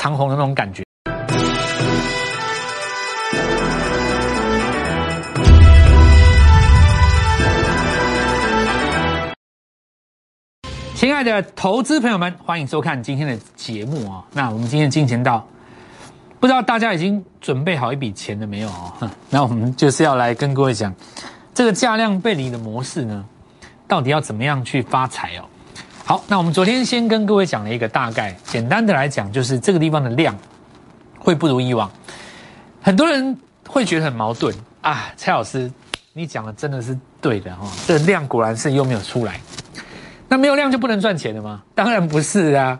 长虹的那种感觉。亲爱的投资朋友们，欢迎收看今天的节目啊！那我们今天进行到，不知道大家已经准备好一笔钱了没有哦？那我们就是要来跟各位讲，这个价量背离的模式呢，到底要怎么样去发财哦？好，那我们昨天先跟各位讲了一个大概，简单的来讲，就是这个地方的量会不如以往。很多人会觉得很矛盾啊，蔡老师，你讲的真的是对的哈，这量果然是又没有出来。那没有量就不能赚钱了吗？当然不是啊，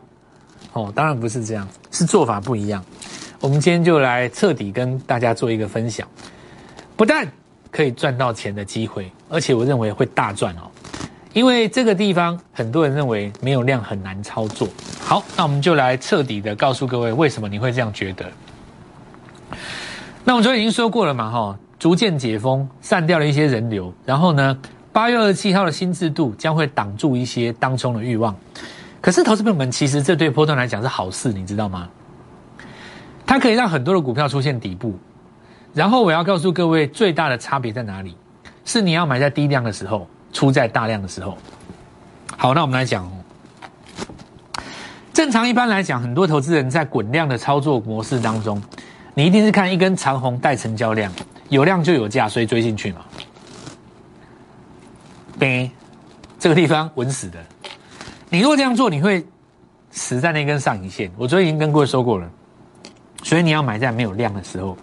哦，当然不是这样，是做法不一样。我们今天就来彻底跟大家做一个分享，不但可以赚到钱的机会，而且我认为会大赚哦。因为这个地方很多人认为没有量很难操作。好，那我们就来彻底的告诉各位，为什么你会这样觉得？那我们昨天已经说过了嘛，哈，逐渐解封，散掉了一些人流，然后呢？八月二十七号的新制度将会挡住一些当中的欲望，可是投资朋友们，其实这对波段来讲是好事，你知道吗？它可以让很多的股票出现底部，然后我要告诉各位，最大的差别在哪里？是你要买在低量的时候，出在大量的时候。好，那我们来讲。正常一般来讲，很多投资人在滚量的操作模式当中，你一定是看一根长红带成交量，有量就有价，所以追进去嘛。呗，这个地方稳死的。你如果这样做，你会死在那根上影线。我昨天已经跟各位说过了，所以你要买在没有量的时候。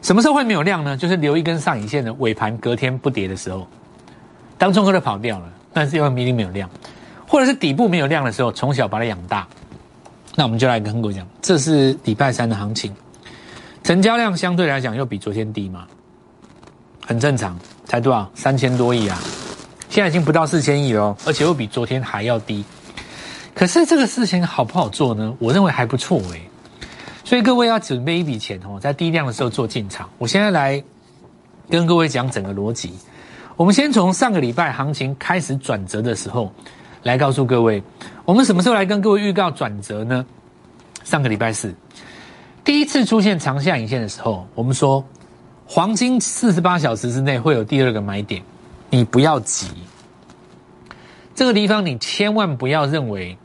什么时候会没有量呢？就是留一根上影线的尾盘隔天不跌的时候，当中哥都跑掉了，但是因为明明没有量，或者是底部没有量的时候，从小把它养大。那我们就来跟各位讲，这是礼拜三的行情，成交量相对来讲又比昨天低嘛，很正常，才多少？三千多亿啊。现在已经不到四千亿了，而且又比昨天还要低。可是这个事情好不好做呢？我认为还不错哎。所以各位要准备一笔钱哦，在低量的时候做进场。我现在来跟各位讲整个逻辑。我们先从上个礼拜行情开始转折的时候来告诉各位，我们什么时候来跟各位预告转折呢？上个礼拜四，第一次出现长下影线的时候，我们说黄金四十八小时之内会有第二个买点。你不要急，这个地方你千万不要认为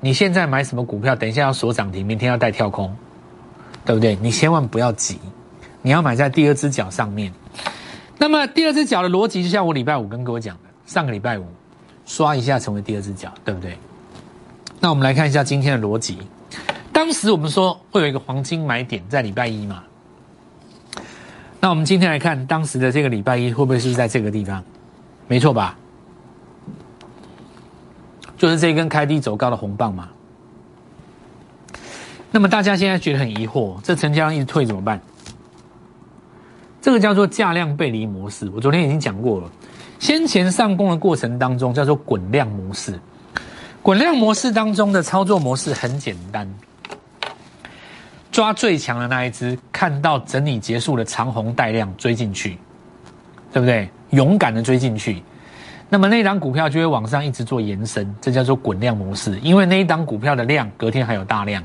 你现在买什么股票，等一下要锁涨停，明天要带跳空，对不对？你千万不要急，你要买在第二只脚上面。那么第二只脚的逻辑，就像我礼拜五跟各位讲的，上个礼拜五刷一下成为第二只脚，对不对？那我们来看一下今天的逻辑。当时我们说会有一个黄金买点在礼拜一嘛？那我们今天来看当时的这个礼拜一会不会是在这个地方？没错吧？就是这一根开低走高的红棒嘛。那么大家现在觉得很疑惑，这成交量一直退怎么办？这个叫做价量背离模式。我昨天已经讲过了，先前上攻的过程当中叫做滚量模式。滚量模式当中的操作模式很简单，抓最强的那一只，看到整理结束的长红带量追进去，对不对？勇敢的追进去，那么那档股票就会往上一直做延伸，这叫做滚量模式。因为那一档股票的量隔天还有大量，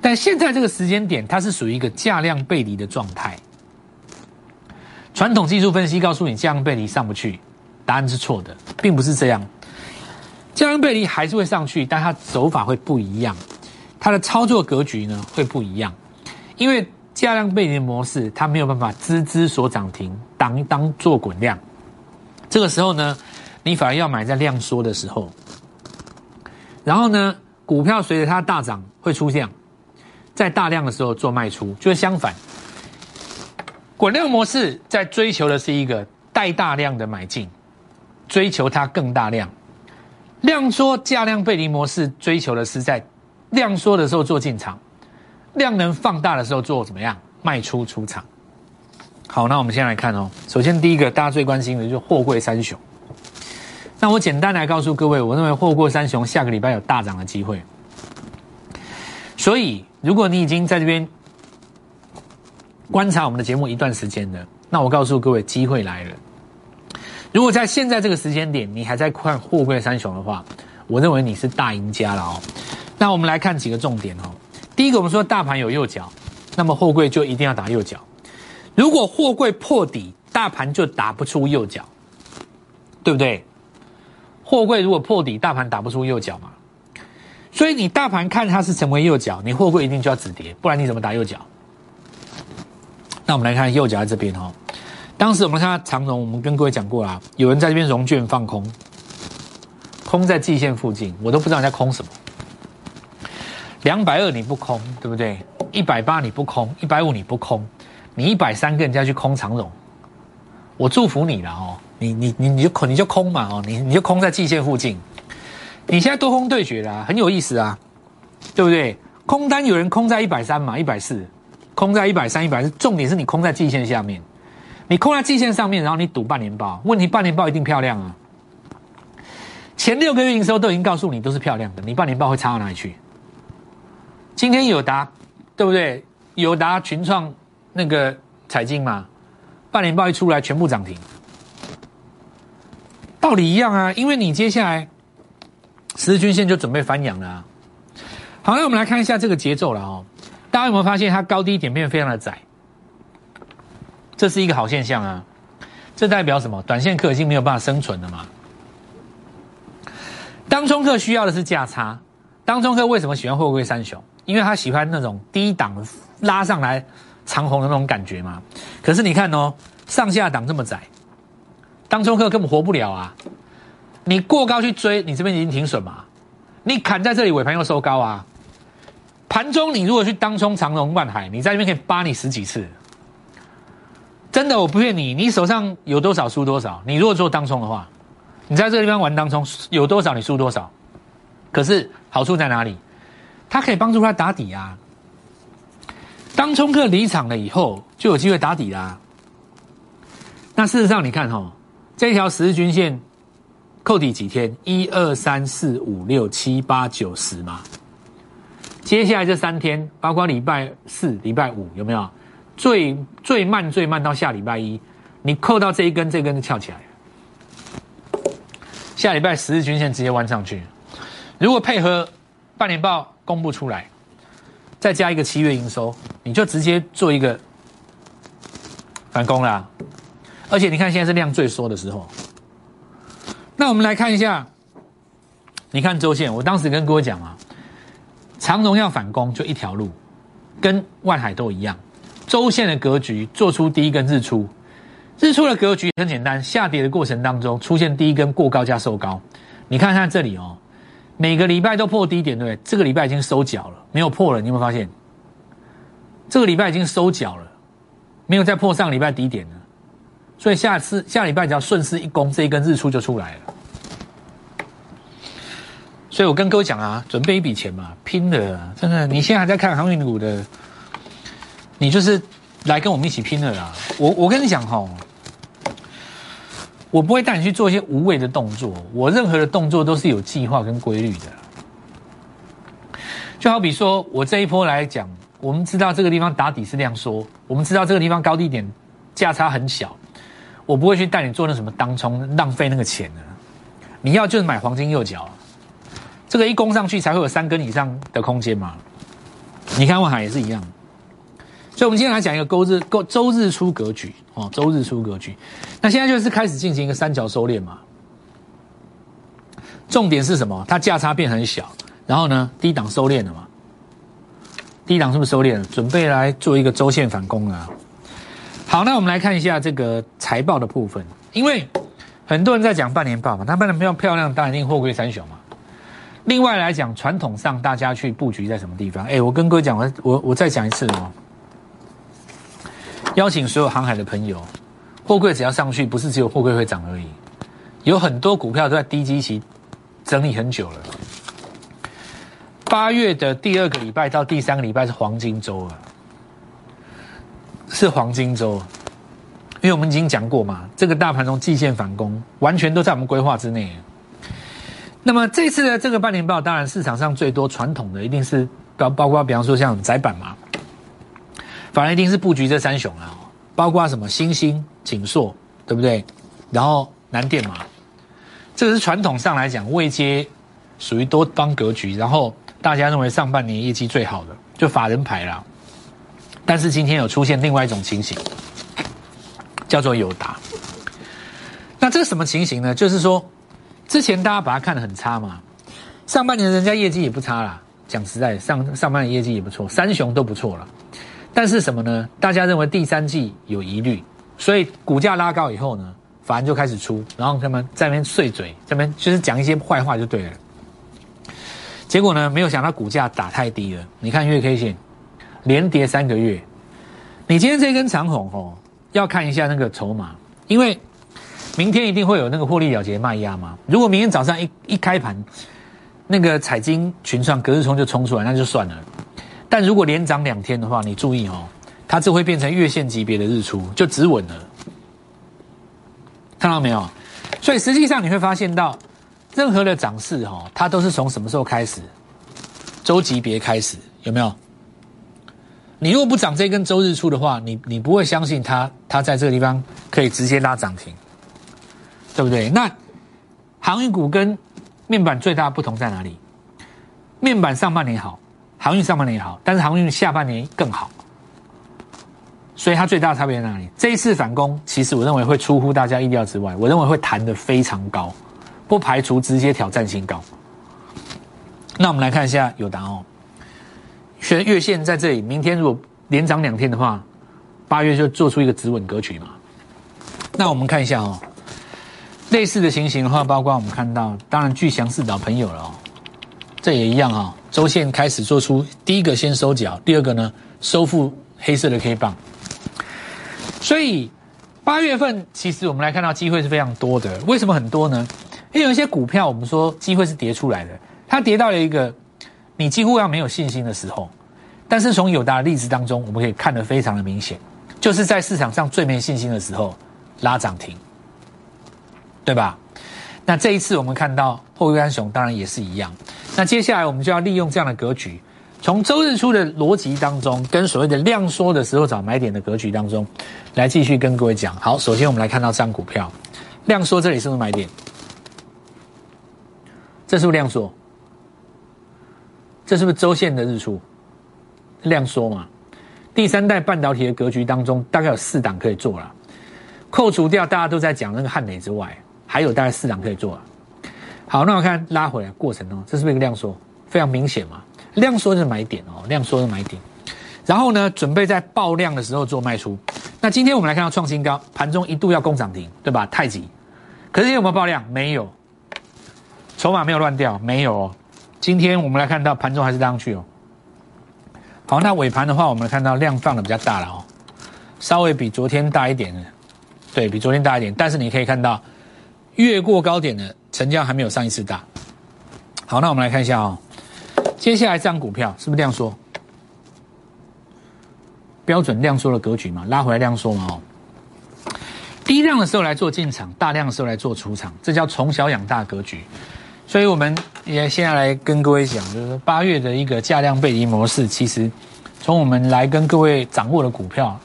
但现在这个时间点，它是属于一个价量背离的状态。传统技术分析告诉你价量背离上不去，答案是错的，并不是这样。价量背离还是会上去，但它走法会不一样，它的操作格局呢会不一样，因为。价量背离模式，它没有办法支支所涨停，当当做滚量。这个时候呢，你反而要买在量缩的时候。然后呢，股票随着它大涨会出现，在大量的时候做卖出，就是相反。滚量模式在追求的是一个带大量的买进，追求它更大量。量缩价量背离模式追求的是在量缩的时候做进场。量能放大的时候做怎么样卖出出场？好，那我们先来看哦。首先第一个大家最关心的就是货柜三雄。那我简单来告诉各位，我认为货柜三雄下个礼拜有大涨的机会。所以如果你已经在这边观察我们的节目一段时间的，那我告诉各位，机会来了。如果在现在这个时间点你还在看货柜三雄的话，我认为你是大赢家了哦。那我们来看几个重点哦。第一个，我们说大盘有右脚，那么货柜就一定要打右脚。如果货柜破底，大盘就打不出右脚，对不对？货柜如果破底，大盘打不出右脚嘛。所以你大盘看它是成为右脚，你货柜一定就要止跌，不然你怎么打右脚？那我们来看右脚在这边哦。当时我们看到长荣，我们跟各位讲过啦，有人在这边融券放空，空在季线附近，我都不知道你在空什么。两百二你不空，对不对？一百八你不空，一百五你不空，你一百三跟人家去空长荣，我祝福你了哦。你你你你就空你就空嘛哦，你你就空在季线附近。你现在多空对决啦，很有意思啊，对不对？空单有人空在一百三嘛，一百四，空在一百三、一百四，重点是你空在季线下面，你空在季线上面，然后你赌半年报，问题半年报一定漂亮啊。前六个月营收都已经告诉你都是漂亮的，你半年报会差到哪里去？今天有达，对不对？有达群创那个彩金嘛，半年报一出来全部涨停，道理一样啊，因为你接下来十日均线就准备翻阳了啊。好，那我们来看一下这个节奏了哦。大家有没有发现它高低点变非常的窄？这是一个好现象啊。这代表什么？短线客已经没有办法生存了嘛。当冲客需要的是价差。当冲客为什么喜欢货柜三雄？因为他喜欢那种低档拉上来长红的那种感觉嘛。可是你看哦，上下档这么窄，当冲客根本活不了啊！你过高去追，你这边已经停损嘛？你砍在这里尾盘又收高啊！盘中你如果去当冲长隆万海，你在那边可以扒你十几次，真的我不骗你，你手上有多少输多少。你如果做当冲的话，你在这个地方玩当冲有多少你输多少。可是好处在哪里？它可以帮助他打底啊！当冲客离场了以后，就有机会打底啦。那事实上，你看哈，这条十日均线扣底几天？一二三四五六七八九十嘛。接下来这三天，包括礼拜四、礼拜五，有没有？最最慢最慢到下礼拜一，你扣到这一根，这根就翘起来下礼拜十日均线直接弯上去，如果配合半年报。公布出来，再加一个七月营收，你就直接做一个反攻啦。而且你看现在是量最缩的时候。那我们来看一下，你看周线，我当时跟各位讲啊，长荣要反攻就一条路，跟万海都一样，周线的格局做出第一根日出，日出的格局很简单，下跌的过程当中出现第一根过高加收高，你看看这里哦。每个礼拜都破低点，对不对？这个礼拜已经收脚了，没有破了。你有没有发现？这个礼拜已经收脚了，没有再破上礼拜低点了。所以下次下礼拜只要顺势一攻，这一根日出就出来了。所以我跟各位讲啊，准备一笔钱嘛，拼的，真的。你现在还在看航运股的，你就是来跟我们一起拼的啦。我我跟你讲哈。我不会带你去做一些无谓的动作，我任何的动作都是有计划跟规律的。就好比说，我这一波来讲，我们知道这个地方打底是量缩，我们知道这个地方高低点价差很小，我不会去带你做那什么当冲，浪费那个钱的。你要就是买黄金右脚，这个一攻上去才会有三根以上的空间嘛。你看万海也是一样。所以，我们今天来讲一个周日、周周日出格局哦，周日出格局。那现在就是开始进行一个三角收敛嘛。重点是什么？它价差变很小，然后呢，低档收敛了嘛。低档是不是收敛了？准备来做一个周线反攻啊。好，那我们来看一下这个财报的部分，因为很多人在讲半年报嘛，它半年报漂亮，当然一定货柜三雄嘛。另外来讲，传统上大家去布局在什么地方？哎，我跟各位讲，我我我再讲一次哦。邀请所有航海的朋友，货柜只要上去，不是只有货柜会涨而已，有很多股票都在低基期整理很久了。八月的第二个礼拜到第三个礼拜是黄金周啊，是黄金周，因为我们已经讲过嘛，这个大盘从季线反攻，完全都在我们规划之内。那么这次的这个半年报，当然市场上最多传统的一定是包包括，比方说像窄板嘛。反而一定是布局这三雄啊，包括什么新兴、锦硕，对不对？然后南电嘛，这个是传统上来讲未接属于多方格局，然后大家认为上半年业绩最好的就法人牌啦。但是今天有出现另外一种情形，叫做友达。那这个什么情形呢？就是说，之前大家把它看得很差嘛，上半年人家业绩也不差啦。讲实在，上上半年业绩也不错，三雄都不错了。但是什么呢？大家认为第三季有疑虑，所以股价拉高以后呢，法人就开始出，然后他们在那边碎嘴，这边就是讲一些坏话就对了。结果呢，没有想到股价打太低了。你看月 K 线连跌三个月，你今天这根长红哦，要看一下那个筹码，因为明天一定会有那个获利了结卖压吗。如果明天早上一一开盘，那个彩金群创隔日冲就冲出来，那就算了。但如果连涨两天的话，你注意哦，它就会变成月线级别的日出，就止稳了。看到没有？所以实际上你会发现到。任何的涨势哈，它都是从什么时候开始？周级别开始有没有？你如果不涨这根周日出的话，你你不会相信它，它在这个地方可以直接拉涨停，对不对？那航运股跟面板最大的不同在哪里？面板上半年好，航运上半年好，但是航运下半年更好，所以它最大的差别在哪里？这一次反攻，其实我认为会出乎大家意料之外，我认为会弹得非常高。不排除直接挑战新高。那我们来看一下友达哦，月月线在这里，明天如果连涨两天的话，八月就做出一个止稳格局嘛。那我们看一下哦，类似的情形的话，包括我们看到，当然巨祥是老朋友了哦，这也一样啊，周线开始做出第一个先收脚，第二个呢收复黑色的 K 棒，所以八月份其实我们来看到机会是非常多的，为什么很多呢？因为有一些股票，我们说机会是跌出来的，它跌到了一个你几乎要没有信心的时候。但是从友达的例子当中，我们可以看得非常的明显，就是在市场上最没信心的时候拉涨停，对吧？那这一次我们看到后安雄当然也是一样。那接下来我们就要利用这样的格局，从周日出的逻辑当中，跟所谓的量缩的时候找买点的格局当中，来继续跟各位讲。好，首先我们来看到这张股票，量缩这里是不是买点？这是不是量缩？这是不是周线的日出？量缩嘛？第三代半导体的格局当中，大概有四档可以做了。扣除掉大家都在讲那个汉美之外，还有大概四档可以做。好，那我看拉回来过程哦，这是不是一个量缩？非常明显嘛？量缩是买点哦，量缩是买点。然后呢，准备在爆量的时候做卖出。那今天我们来看到创新高，盘中一度要攻涨停，对吧？太极，可是有没有爆量？没有。筹码没有乱掉，没有。哦。今天我们来看到盘中还是上去哦。好，那尾盘的话，我们看到量放的比较大了哦，稍微比昨天大一点，对比昨天大一点。但是你可以看到，越过高点的成交还没有上一次大。好，那我们来看一下哦，接下来这张股票是不是量缩？标准量缩的格局嘛，拉回来量缩嘛哦。低量的时候来做进场，大量的时候来做出场，这叫从小养大格局。所以我们也现在来跟各位讲，就是八月的一个价量背离模式，其实从我们来跟各位掌握的股票，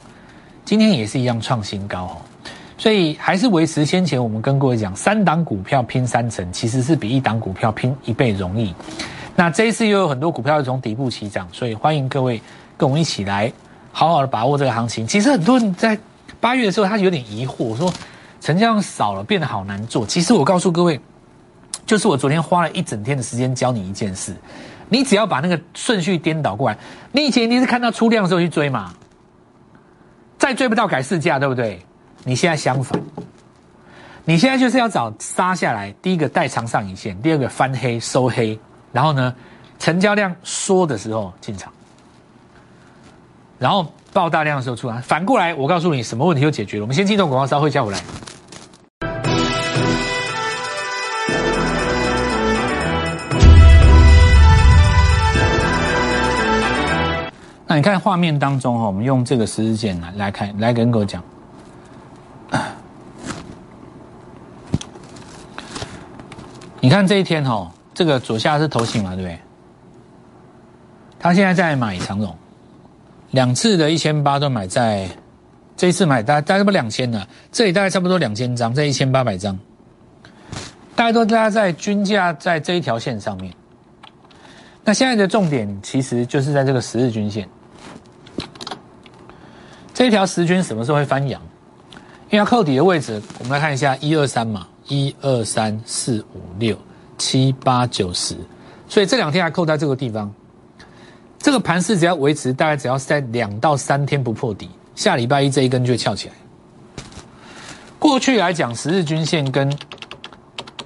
今天也是一样创新高哦。所以还是维持先前我们跟各位讲，三档股票拼三成，其实是比一档股票拼一倍容易。那这一次又有很多股票从底部起涨，所以欢迎各位跟我们一起来好好的把握这个行情。其实很多人在八月的时候，他有点疑惑，说成交量少了，变得好难做。其实我告诉各位。就是我昨天花了一整天的时间教你一件事，你只要把那个顺序颠倒过来，你以前一定是看到出量的时候去追嘛，再追不到改市价，对不对？你现在相反，你现在就是要找杀下来，第一个带长上影线，第二个翻黑收黑，然后呢，成交量缩的时候进场，然后爆大量的时候出来，反过来，我告诉你什么问题就解决了。我们先进入广告，稍后叫我来。那你看画面当中哈，我们用这个十字键来来看，来跟各位讲。你看这一天哈，这个左下是头型嘛，对不对？他现在在买长荣，两次的一千八都买在，这一次买大大概不两千了，这里大概差不多两千张，这一千八百张，大概都大家在均价在这一条线上面。那现在的重点其实就是在这个十日均线，这一条十均什么时候会翻阳？因为要扣底的位置，我们来看一下一二三嘛，一二三四五六七八九十，所以这两天还扣在这个地方。这个盘势只要维持，大概只要是在两到三天不破底，下礼拜一这一根就会翘起来。过去来讲，十日均线跟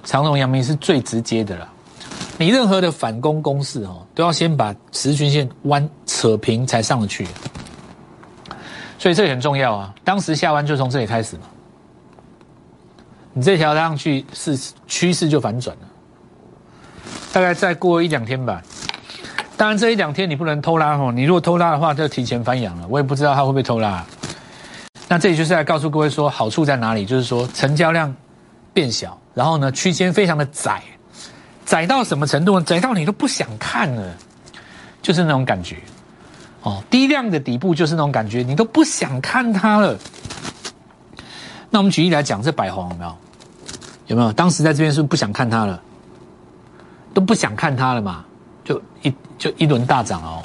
长荣、阳明是最直接的了。你任何的反攻攻势哦，都要先把十日均线弯扯平才上得去。所以这也很重要啊。当时下弯就从这里开始嘛，你这条上去是趋势就反转了。大概再过一两天吧。当然这一两天你不能偷拉哦，你如果偷拉的话，就提前翻阳了。我也不知道它会不会偷拉。那这里就是来告诉各位说好处在哪里，就是说成交量变小，然后呢区间非常的窄，窄到什么程度呢？窄到你都不想看了，就是那种感觉。哦，低量的底部就是那种感觉，你都不想看它了。那我们举例来讲，这白黄有没有？有没有？当时在这边是不是不想看它了？都不想看它了嘛？就一就一轮大涨哦。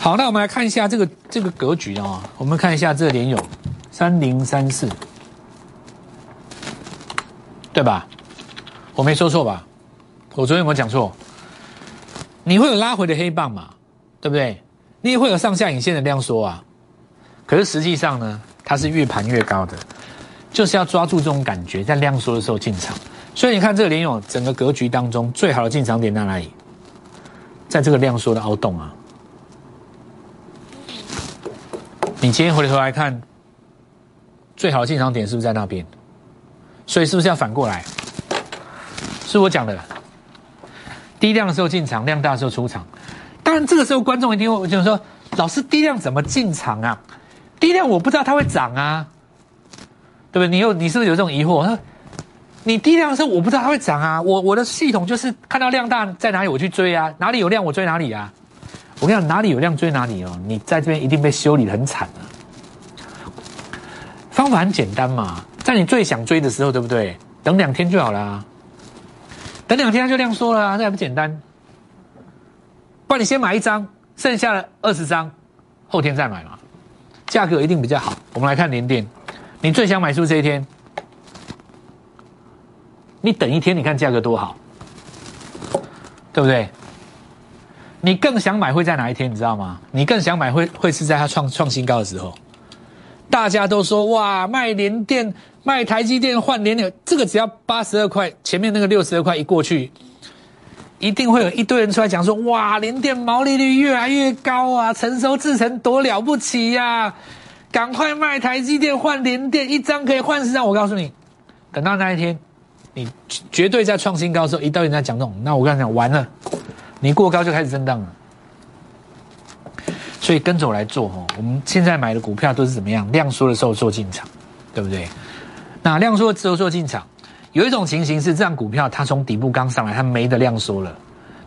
好，那我们来看一下这个这个格局哦。我们看一下这个联友三零三四，对吧？我没说错吧？我昨天有没有讲错？你会有拉回的黑棒嘛？对不对？你也会有上下影线的量缩啊。可是实际上呢，它是越盘越高的，就是要抓住这种感觉，在量缩的时候进场。所以你看这个联友整个格局当中，最好的进场点在哪里？在这个量缩的凹洞啊，你今天回头来看，最好的进场点是不是在那边？所以是不是要反过来？是我讲的，低量的时候进场，量大的时候出场。当然这个时候观众一定会就是说，老师低量怎么进场啊？低量我不知道它会涨啊，对不对？你有你是不是有这种疑惑？你低量的时候，我不知道它会涨啊。我我的系统就是看到量大在哪里，我去追啊。哪里有量，我追哪里啊。我跟你讲，哪里有量追哪里哦。你在这边一定被修理的很惨啊。方法很简单嘛，在你最想追的时候，对不对？等两天就好了。啊等两天它就量缩了啊，这还不简单？不然你先买一张，剩下的二十张后天再买嘛，价格一定比较好。我们来看连电，你最想买是不是这一天？你等一天，你看价格多好，对不对？你更想买会在哪一天？你知道吗？你更想买会会是在它创创新高的时候。大家都说哇，卖联电、卖台积电换联电，这个只要八十二块，前面那个六十二块一过去，一定会有一堆人出来讲说哇，联电毛利率越来越高啊，成熟制成多了不起呀！赶快卖台积电换联电，一张可以换十张。我告诉你，等到那一天。你绝对在创新高的时候，一到人家讲这种，那我跟你讲完了，你过高就开始震荡了。所以跟着我来做哦，我们现在买的股票都是怎么样？量缩的时候做进场，对不对？那量缩的时候做进场，有一种情形是这样，股票它从底部刚上来，它没得量缩了，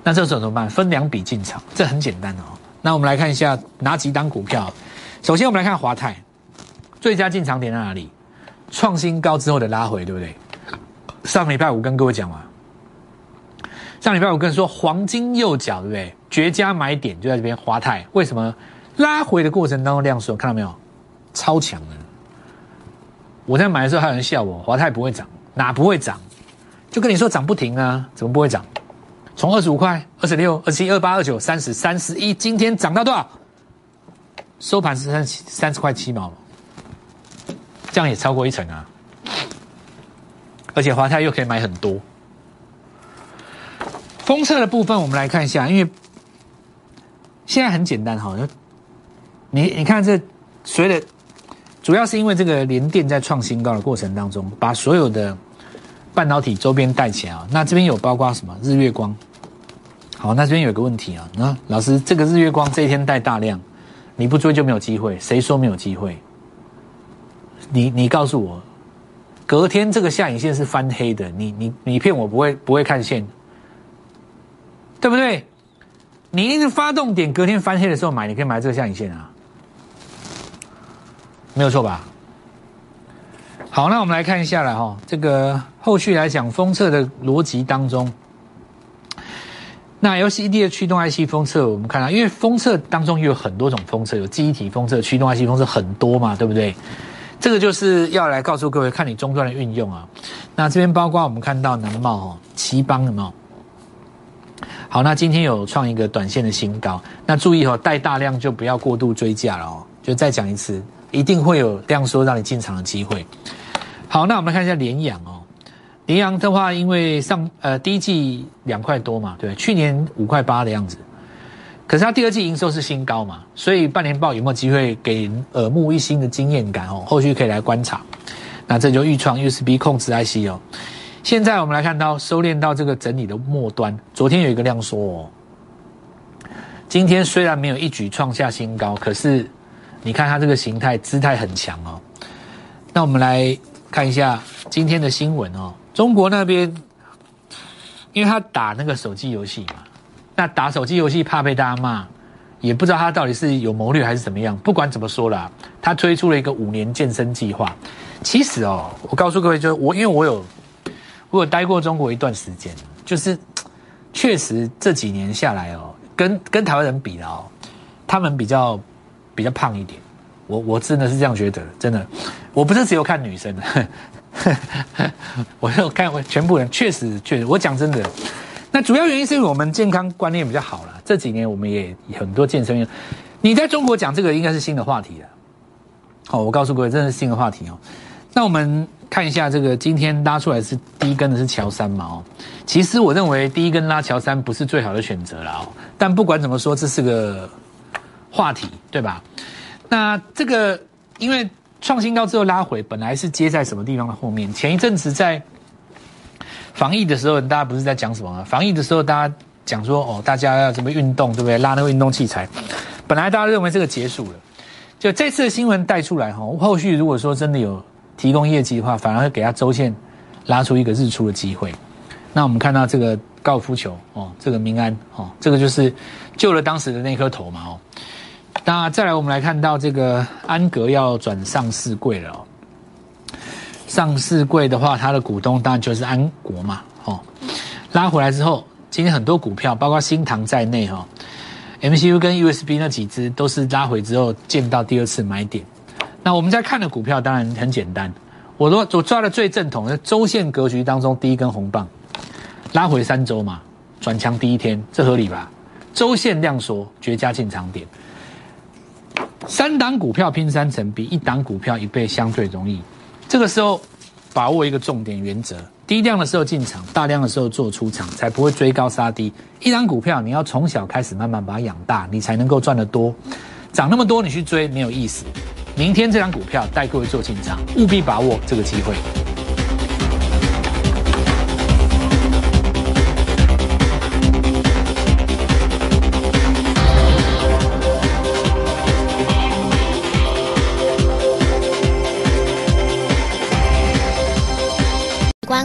那这时候怎么办？分两笔进场，这很简单哦。那我们来看一下哪几档股票。首先我们来看华泰，最佳进场点在哪里？创新高之后的拉回，对不对？上礼拜五跟各位讲嘛，上礼拜五跟说黄金右脚对不对？绝佳买点就在这边，华泰为什么拉回的过程当中量缩？看到没有？超强的！我在买的时候还有人笑我，华泰不会涨，哪不会涨？就跟你说涨不停啊，怎么不会涨？从二十五块、二十六、二七、二八、二九、三十、三十一，今天涨到多少？收盘是三三十块七毛，这样也超过一成啊！而且华泰又可以买很多。封测的部分，我们来看一下，因为现在很简单哈，你你看这所有的，主要是因为这个联电在创新高的过程当中，把所有的半导体周边带起来啊。那这边有包括什么？日月光。好，那这边有个问题啊，那老师，这个日月光这一天带大量，你不追就没有机会。谁说没有机会？你你告诉我。隔天这个下影线是翻黑的，你你你骗我不会不会看线，对不对？你一个发动点隔天翻黑的时候买，你可以买这个下影线啊，没有错吧？好，那我们来看一下了哈，这个后续来讲封测的逻辑当中，那 LCD 的驱动 IC 封测，我们看到，因为封测当中又有很多种封测，有记忆体封测、驱动 IC 封测很多嘛，对不对？这个就是要来告诉各位，看你终端的运用啊。那这边包括我们看到南茂哦、奇邦有没有？好，那今天有创一个短线的新高，那注意哦，带大量就不要过度追价了哦。就再讲一次，一定会有量缩让你进场的机会。好，那我们看一下联阳哦。羚羊的话，因为上呃第一季两块多嘛，对，去年五块八的样子，可是它第二季营收是新高嘛，所以半年报有没有机会给耳目一新的经验感哦？后续可以来观察。那这就预创 USB 控制 IC 哦。现在我们来看到收敛到这个整理的末端，昨天有一个量缩哦。今天虽然没有一举创下新高，可是你看它这个形态姿态很强哦。那我们来看一下今天的新闻哦。中国那边，因为他打那个手机游戏嘛，那打手机游戏怕被大家骂，也不知道他到底是有谋略还是怎么样。不管怎么说啦，他推出了一个五年健身计划。其实哦，我告诉各位，就是我因为我有我有待过中国一段时间，就是确实这几年下来哦，跟跟台湾人比的哦，他们比较比较胖一点。我我真的是这样觉得，真的，我不是只有看女生的。我有看我全部人，确实确实，我讲真的，那主要原因是因为我们健康观念比较好了。这几年我们也很多健身，你在中国讲这个应该是新的话题了。好，我告诉各位，这是新的话题哦。那我们看一下这个今天拉出来是第一根的是乔三嘛？哦，其实我认为第一根拉乔三不是最好的选择了哦。但不管怎么说，这是个话题，对吧？那这个因为。创新高之后拉回，本来是接在什么地方的后面？前一阵子在防疫的时候，大家不是在讲什么？防疫的时候，大家讲说哦，大家要怎么运动，对不对？拉那个运动器材，本来大家认为这个结束了，就这次的新闻带出来哈，后续如果说真的有提供业绩的话，反而会给他周线拉出一个日出的机会。那我们看到这个高尔夫球哦，这个民安哦，这个就是救了当时的那颗头嘛哦。那再来，我们来看到这个安格要转上市柜了。上市柜的话，它的股东当然就是安国嘛，哦。拉回来之后，今天很多股票，包括新唐在内哈，MCU 跟 USB 那几只都是拉回之后见到第二次买点。那我们在看的股票当然很简单，我都我抓的最正统的周线格局当中第一根红棒，拉回三周嘛，转强第一天，这合理吧？周线量缩，绝佳进场点。三档股票拼三成，比一档股票一倍相对容易。这个时候把握一个重点原则：低量的时候进场，大量的时候做出场，才不会追高杀低。一档股票你要从小开始慢慢把它养大，你才能够赚得多。涨那么多你去追没有意思。明天这张股票带各位做进场，务必把握这个机会。